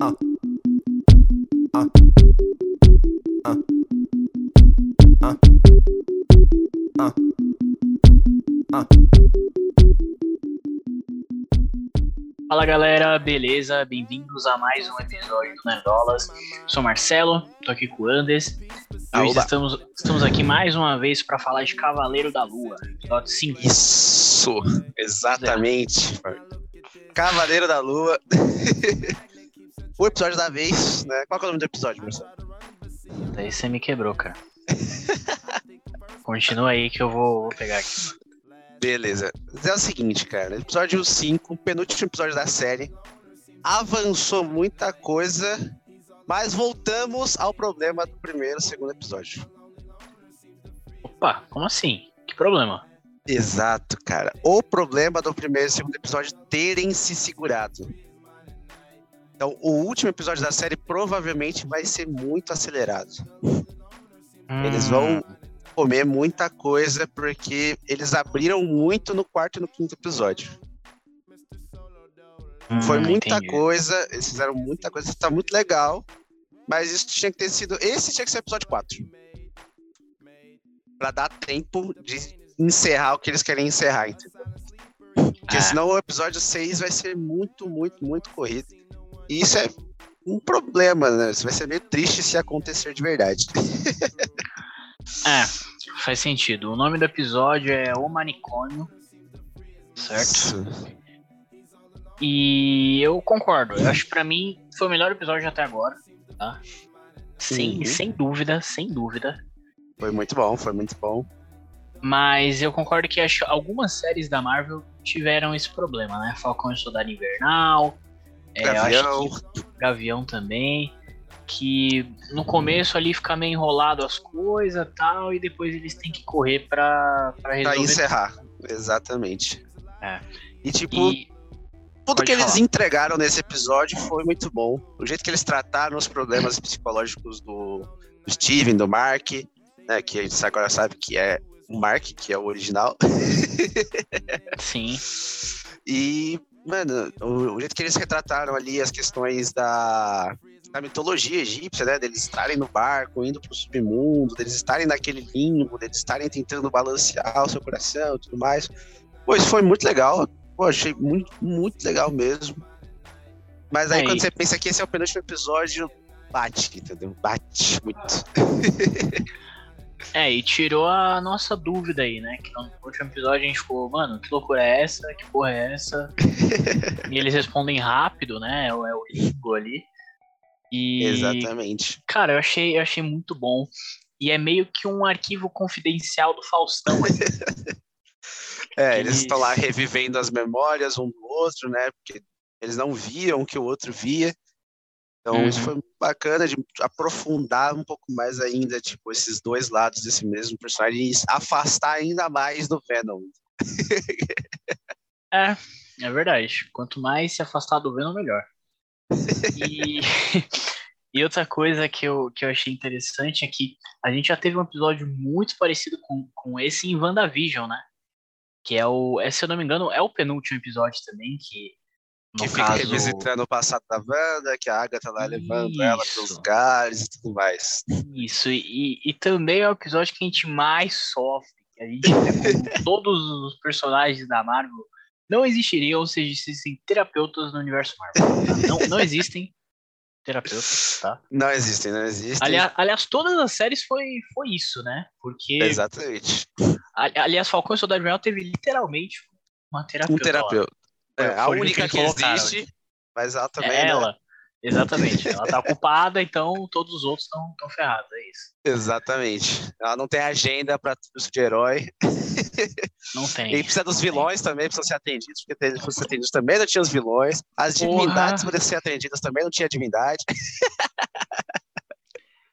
Fala galera, beleza? Bem-vindos a mais um episódio do Nerdolas. Sou Marcelo, tô aqui com o Andes. Hoje Aoba. estamos, estamos aqui mais uma vez para falar de Cavaleiro da Lua, episódio 5. Isso, exatamente. Cavaleiro da Lua. o episódio da vez, né? Qual é o nome do episódio, Marcelo? Daí você me quebrou, cara. Continua aí que eu vou, vou pegar aqui. Beleza. É o seguinte, cara. Episódio 5, penúltimo episódio da série. Avançou muita coisa, mas voltamos ao problema do primeiro e segundo episódio. Opa, como assim? Que problema? Exato, cara. O problema do primeiro e segundo episódio terem se segurado. Então, o último episódio da série provavelmente vai ser muito acelerado. Eles Hum, vão comer muita coisa porque eles abriram muito no quarto e no quinto episódio. hum, Foi muita entendi. coisa, eles fizeram muita coisa, tá muito legal. Mas isso tinha que ter sido. Esse tinha que ser o episódio 4. Pra dar tempo de encerrar o que eles querem encerrar, entendeu? Porque É. senão o episódio 6 vai ser muito, muito, muito corrido. E isso é um problema, né? Isso vai ser meio triste se acontecer de verdade. É, faz sentido. O nome do episódio é O Manicômio, certo? Isso. E eu concordo. Eu acho que pra mim foi o melhor episódio até agora, tá? Sem, Uhum. sem dúvida, sem dúvida. Foi muito bom, foi muito bom. Mas eu concordo que acho algumas séries da Marvel tiveram esse problema, né? Falcão e Soldado Invernal, é, Gavião. que Gavião também. Que no começo ali fica meio enrolado as coisas tal, e depois eles têm que correr pra, pra Pra resolver. encerrar. Exatamente. É. E tipo, E, tudo que eles falar. entregaram nesse episódio foi muito bom. O jeito que eles trataram os problemas psicológicos do, do Steven, do Mark, né? Que a gente agora sabe que é o Mark, que é o original. sim, E, mano, o, o jeito que eles retrataram ali as questões da, da mitologia egípcia, né? Deles estarem no barco, indo pro submundo, deles estarem naquele limbo, deles estarem tentando balancear o seu coração e tudo mais. Pô, isso foi muito legal. Pô, achei muito, muito legal mesmo. Mas aí É, quando você pensa que esse é o penúltimo episódio, bate, entendeu? Bate muito. É, e tirou a nossa dúvida aí, né? Que no último episódio a gente ficou, mano, que loucura é essa? Que porra é essa? e eles respondem rápido, né? É o é o limbo ali. E, Exatamente. cara, eu achei, eu achei muito bom. E é meio que um arquivo confidencial do Faustão. É, eles Eles- estão lá revivendo as memórias um do outro, né? Porque eles não viam o que o outro via. Então isso Uhum. foi bacana de aprofundar um pouco mais ainda, tipo, esses dois lados desse mesmo personagem e afastar ainda mais do Venom. É, é verdade. Quanto mais se afastar do Venom, melhor. E, e outra coisa que eu, que eu achei interessante é que a gente já teve um episódio muito parecido com, com esse em WandaVision, né? Que é o, é, se eu não me engano, é o penúltimo episódio também, que no que fica caso... revisitando o passado da Wanda, que a Agatha lá levando ela para os Isso. lugares e tudo mais. Isso, e, e também é o episódio que a gente mais sofre, que a gente todos os personagens da Marvel não existiriam se existissem terapeutas no universo Marvel. tá? Não, não existem terapeutas, tá? Não existem, não existem. Aliás, aliás, todas as séries foi, foi isso, né? Porque, Exatamente. ali- aliás, Falcão e Soldado Invernal teve literalmente uma terapeuta. Um terapeuta. É, a única que colocaram existe, mas ela também, É né? ela. Exatamente. Ela tá ocupada, então todos os outros estão ferrados, é isso. Exatamente. Ela não tem agenda para tudo de herói. Não tem. E precisa dos não tem. vilões também, precisam ser atendidos, porque se fossem atendidos também não tinha os vilões. As Porra. divindades poderiam ser atendidas também, não tinha divindade.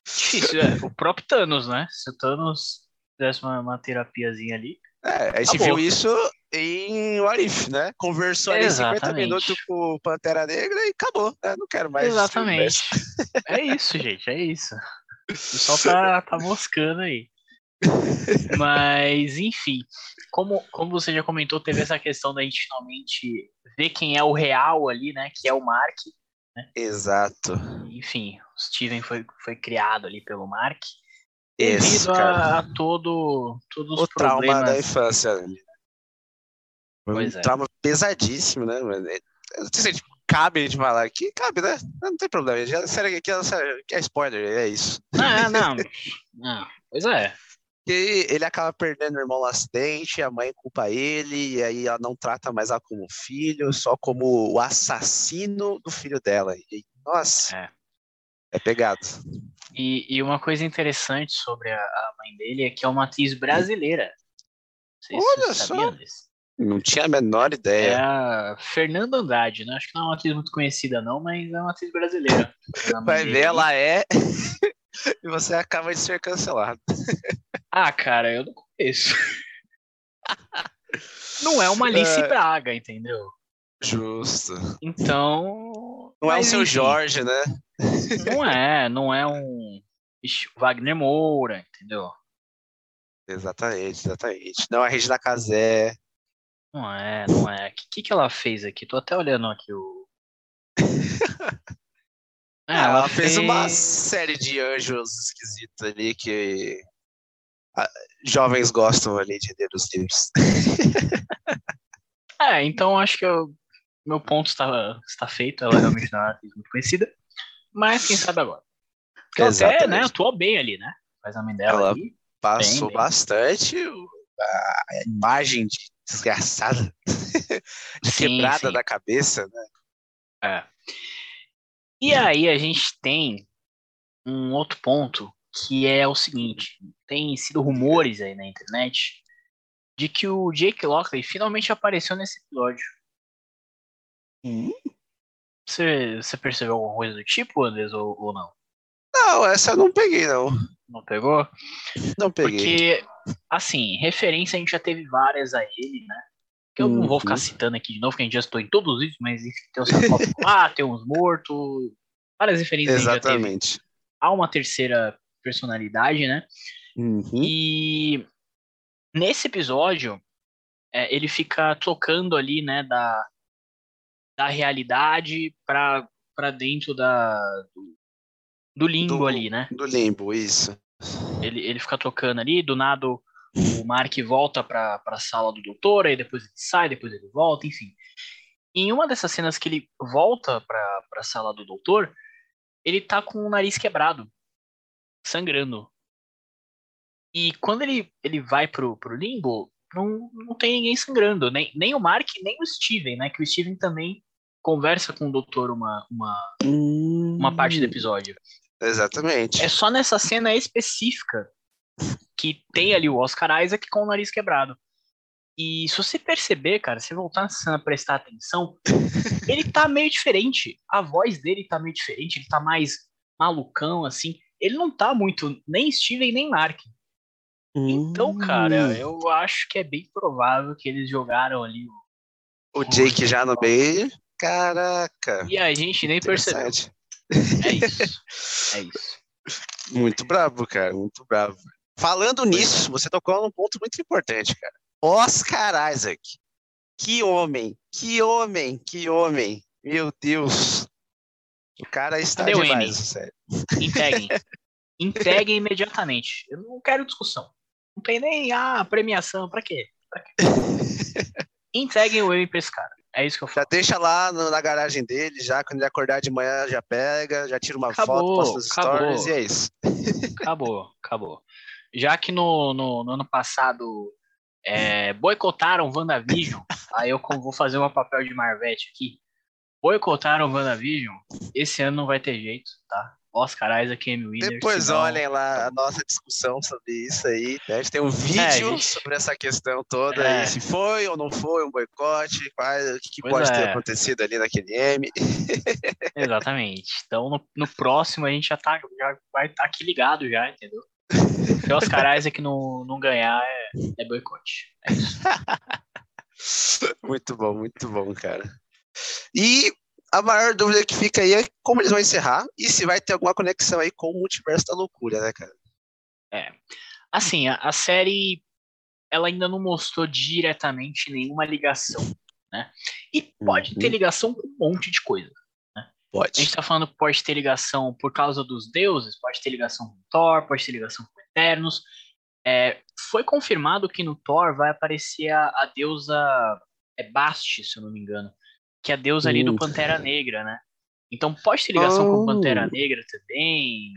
Difícil, é. O próprio Thanos, né? Se o Thanos fizesse uma, uma terapiazinha ali. É, a gente Acabou. viu isso em What If, né? Conversou ali 50 Exatamente. minutos com o Pantera Negra e acabou. né? Não quero mais. Exatamente. É isso, gente, é isso. O pessoal tá, tá moscando aí. Mas, enfim, como, como você já comentou, teve essa questão da gente finalmente ver quem é o real ali, né? Que é o Mark. Né? Exato. Enfim, o Steven foi, foi criado ali pelo Mark Isso, cara. a, a todo, todos os O trauma problemas. da infância. Foi um Pois é. trauma pesadíssimo, né? Eu não sei se a gente cabe de falar aqui. Cabe, né? Não tem problema. Já, sério, aqui, é- sério, aqui é spoiler, é isso. Ah, não. não. Pois é. E ele acaba perdendo o irmão no acidente, a mãe culpa ele, e aí ela não trata mais ela como filho, só como o assassino do filho dela. E, nossa, É. é pegado. E, e uma coisa interessante sobre a, a mãe dele é que é uma atriz brasileira. Não Olha só. Não tinha a menor É ideia. a Fernanda Andrade, né? Acho que não é uma atriz muito conhecida, não, mas é uma atriz brasileira. Vai ver, ela é. e você acaba de ser cancelado. Ah, cara, eu não conheço. Não é uma Alice É. Braga, entendeu? Justo. Então. Não é o seu enfim, Jorge, né? Não é, não é um Wagner Moura, entendeu? Exatamente, exatamente. Não, a Regina Casé. Não é, não é. O que, que, ela fez aqui? Tô até olhando aqui o. É, Ah, ela fez uma série de anjos esquisitos ali que ah, jovens gostam ali de ler os livros. É, então acho que eu- meu ponto está, está feito. Ela realmente não é muito conhecida. Mas quem sabe agora. Ela até, né, atua bem ali, né? Faz a mãe dela Ela- ali. Passou bem. bastante o- a imagem de desgraçada, de Sim, quebrada sim. da cabeça, né? É. E aí a gente tem um outro ponto que é o seguinte: tem sido rumores aí na internet de que o Jake Lockley finalmente apareceu nesse episódio. Você, você percebeu alguma coisa do tipo, Andres, ou, ou não? Não, essa eu não peguei, não. Não pegou? Não peguei. Porque, assim, referência a gente já teve várias a ele, né? Que eu não vou ficar Uhum. citando aqui de novo, que a gente já estou em todos isso, mas enfim, tem o sarcófago lá, tem uns mortos, várias referências a gente já teve Exatamente. a uma terceira personalidade, né? Uhum. E nesse episódio, é, ele fica trocando ali, né, da, da realidade para dentro da, do, do limbo Do- ali, né? Do limbo, isso. Ele, ele fica trocando ali, do nada o o Mark volta para a sala do doutor, aí depois ele sai, depois ele volta, enfim. Em uma dessas cenas que ele volta para a sala do doutor, ele tá com o nariz quebrado, sangrando. E quando ele, ele vai pro, pro limbo, não, não tem ninguém sangrando, nem, nem o Mark, nem o Steven, né? Que o Steven também conversa com o doutor uma, uma, uma parte do episódio. Exatamente. É só nessa cena específica que tem ali o Oscar Isaac com o nariz quebrado. E se você perceber, cara, se você voltar nessa cena prestar atenção, ele tá meio diferente. A voz dele tá meio diferente, ele tá mais malucão, assim. Ele não tá muito nem Steven nem Mark. Então, Hum. cara, eu acho que é bem provável que eles jogaram ali. o- O Jake já no meio. Caraca. E a gente nem percebeu. É isso. É isso. Muito bravo, cara. Muito bravo. Falando nisso, você tocou num ponto muito importante, cara. Oscar Isaac. Que homem, que homem, que homem. Meu Deus. O cara está Cadê demais, sério. Entreguem. Entreguem imediatamente. Eu não quero discussão. Não tem nem ah, premiação. Pra quê? Pra quê? Entreguem o Emmy pra esse cara. É isso que eu Já falo. deixa lá no- na garagem dele, já quando ele acordar de manhã, já pega, já tira uma Acabou, foto, posta nos acabou. stories e é isso. Acabou, acabou. Já que no, no, no ano passado é, boicotaram WandaVision, aí eu vou fazer um papel de Marvete aqui. Boicotaram WandaVision, esse ano não vai ter jeito, tá? Oscar Isaac, Emmy Winner. Depois senão- olhem lá a nossa discussão sobre isso aí. né? A gente tem um vídeo É, sobre essa questão toda, É. aí, se foi ou não foi um boicote, quais- o que, que pode ter é. acontecido ali naquele M. Exatamente. Então no, no próximo a gente já, tá, já vai estar aqui ligado já, entendeu? Se o Oscar Isaac não, não ganhar, é, é boicote. É isso. Muito bom, muito bom, cara. E a maior dúvida que fica aí é como eles vão encerrar e se vai ter alguma conexão aí com o multiverso da loucura, né, cara? Assim, a, a série ela ainda não mostrou diretamente nenhuma ligação, né? E pode Uhum. ter ligação com um monte de coisa. Pode. A gente tá falando que pode ter ligação por causa dos deuses, pode ter ligação com Thor, pode ter ligação com Eternos. É, foi confirmado que no Thor vai aparecer a, a deusa é Bast, se eu não me engano, que é a deusa ali do. Pantera Negra, né? Então pode ter ligação com Oh. Pantera Negra também.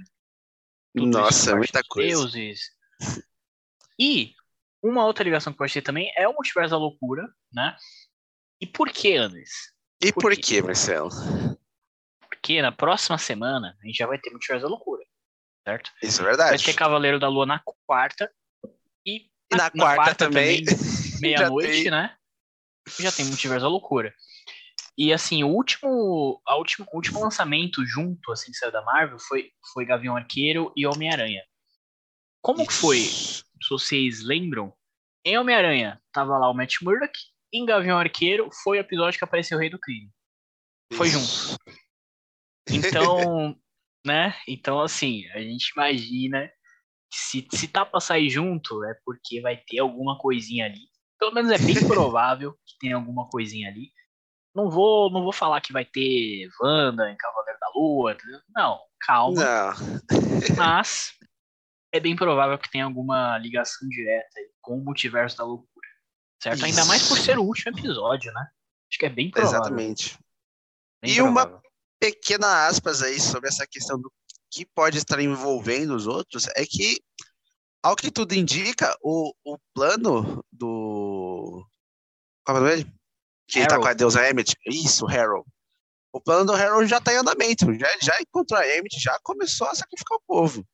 tudo Nossa, por muita coisa. Deuses. E uma outra ligação que pode ter também é o Multiverso da Loucura, né? E por que, Andres? E Por por quê? quê, Marcelo? Porque na próxima semana a gente já vai ter Multiverso da Loucura, certo? Isso é Vai verdade. ter Cavaleiro da Lua na quarta. E, E na quarta também, meia-noite, tem. né? Já tem Multiverso da Loucura. E assim, o último, a último, o último lançamento junto, assim, que saiu da Marvel foi, foi Gavião Arqueiro e Homem-Aranha. Como que foi? Se vocês lembram, em Homem-Aranha tava lá o Matt Murdock, em Gavião Arqueiro foi o episódio que apareceu o Rei do Crime. Foi Isso. Então, né? Então, assim, a gente imagina que se, se tá pra sair junto, é porque vai ter alguma coisinha ali. Pelo menos é bem provável que tenha alguma coisinha ali. Não vou, não vou falar que vai ter Wanda em Cavaleiro da Lua. Não, calma. Não. Mas é bem provável que tenha alguma ligação direta com o multiverso da loucura. Certo? Ainda mais por Isso. ser o último episódio, né? Acho que é bem provável. Exatamente. bem E uma- provável. Pequena aspas aí sobre essa questão do que pode estar envolvendo os outros é que, ao que tudo indica, o, o plano do. Qual é o nome dele? Que tá Harold. com a deusa Emmett. Isso, Harold. O plano do Harold já tá em andamento. Já, já encontrou a Emmett, já começou a sacrificar o povo.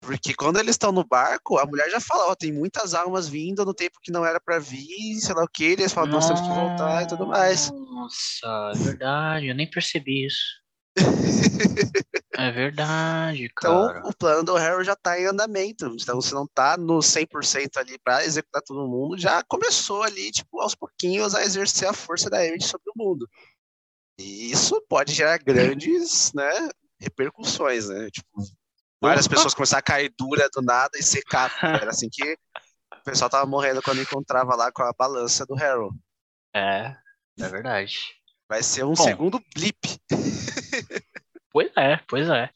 Porque quando eles estão no barco, a mulher já fala, ó, tem muitas almas vindo no tempo que não era pra vir, sei lá o que, eles falam, nós temos que voltar e tudo mais. Nossa, é verdade, eu nem percebi isso. É verdade, Então, cara. o plano do Harold já tá em andamento. Então, se não tá no 100% ali pra executar todo mundo, já começou ali, tipo, aos pouquinhos a exercer a força da Emmett sobre o mundo. E isso pode gerar grandes, né, repercussões, né? Tipo, várias pessoas começaram a cair dura do nada e secar. Era assim que o pessoal tava morrendo quando encontrava lá com a balança do Harold. É, é verdade. Vai ser um Bom. segundo blip. Pois é, pois é.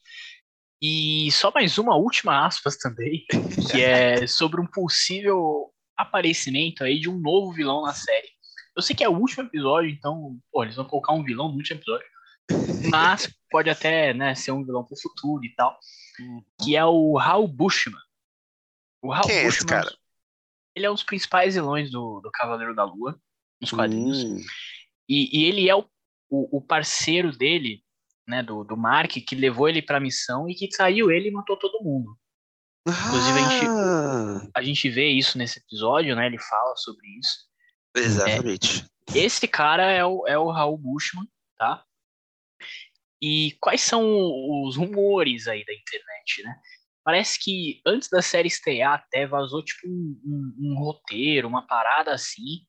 E só mais uma última aspas também, que é sobre um possível aparecimento aí de um novo vilão na série. Eu sei que é o último episódio, então, pô, eles vão colocar um vilão no último episódio. Mas pode até, né, ser um vilão pro futuro e tal. Que é o Hal Bushman. O Hal Quem é esse Bushman, cara? ele é um dos principais vilões do, do Cavaleiro da Lua, nos quadrinhos. Hum, E, e ele é o, o, o parceiro dele, né, do, do Mark, que levou ele pra missão e que traiu ele e matou todo mundo. Inclusive, a gente- Ah, A gente vê isso nesse episódio, né? Ele fala sobre isso. exatamente. Esse cara é o, é o Raul Bushman, tá? E quais são os rumores aí da internet, né? Parece que antes da série estrear até vazou tipo um, um- um roteiro, uma parada assim,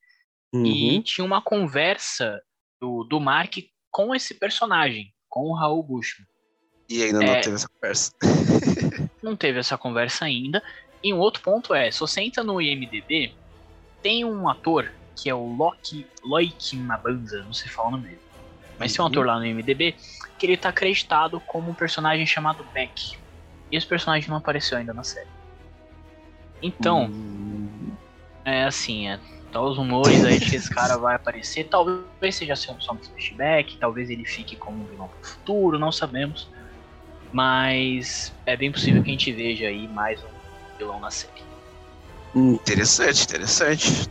e Uhum. tinha uma conversa do, do Mark com esse personagem, com o Raul Bushman. E ainda não É. teve essa conversa. Não teve essa conversa ainda. E um outro ponto é, se você entra no IMDB, tem um ator que é o Loki Loic Mabanza, não sei falar o nome dele. Mas tem um Uhum. ator lá no IMDB que ele tá acreditado como um personagem chamado Beck. E esse personagem não apareceu ainda na série. Então, Hum, é assim, é, tá os rumores aí de que esse cara vai aparecer. Talvez seja só um flashback, talvez ele fique como um vilão pro futuro, não sabemos. Mas é bem possível que a gente veja aí mais um vilão na série. interessante, interessante.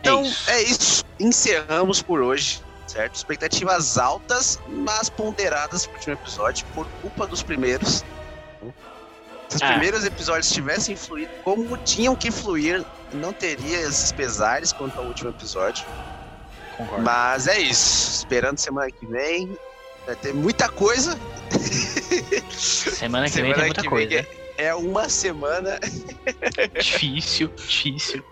Então, é isso. é isso. Encerramos por hoje, certo? Expectativas altas, mas ponderadas pro último episódio, por culpa dos primeiros. Se os É. primeiros episódios tivessem fluído como tinham que fluir, não teria esses pesares quanto ao último episódio. Concordo. Mas é isso. Esperando semana que vem. Vai ter muita coisa. Semana que vem Semana tem muita coisa. vem É uma semana Difícil, difícil.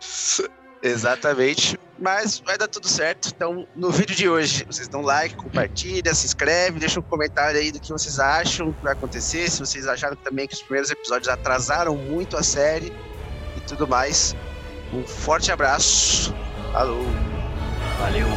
Exatamente. Mas vai dar tudo certo. Então, no vídeo de hoje, vocês dão like, compartilha, se inscreve, deixa um comentário aí do que vocês acham que vai acontecer. Se vocês acharam também que os primeiros episódios atrasaram muito a série e tudo mais. Um forte abraço. Falou. Valeu.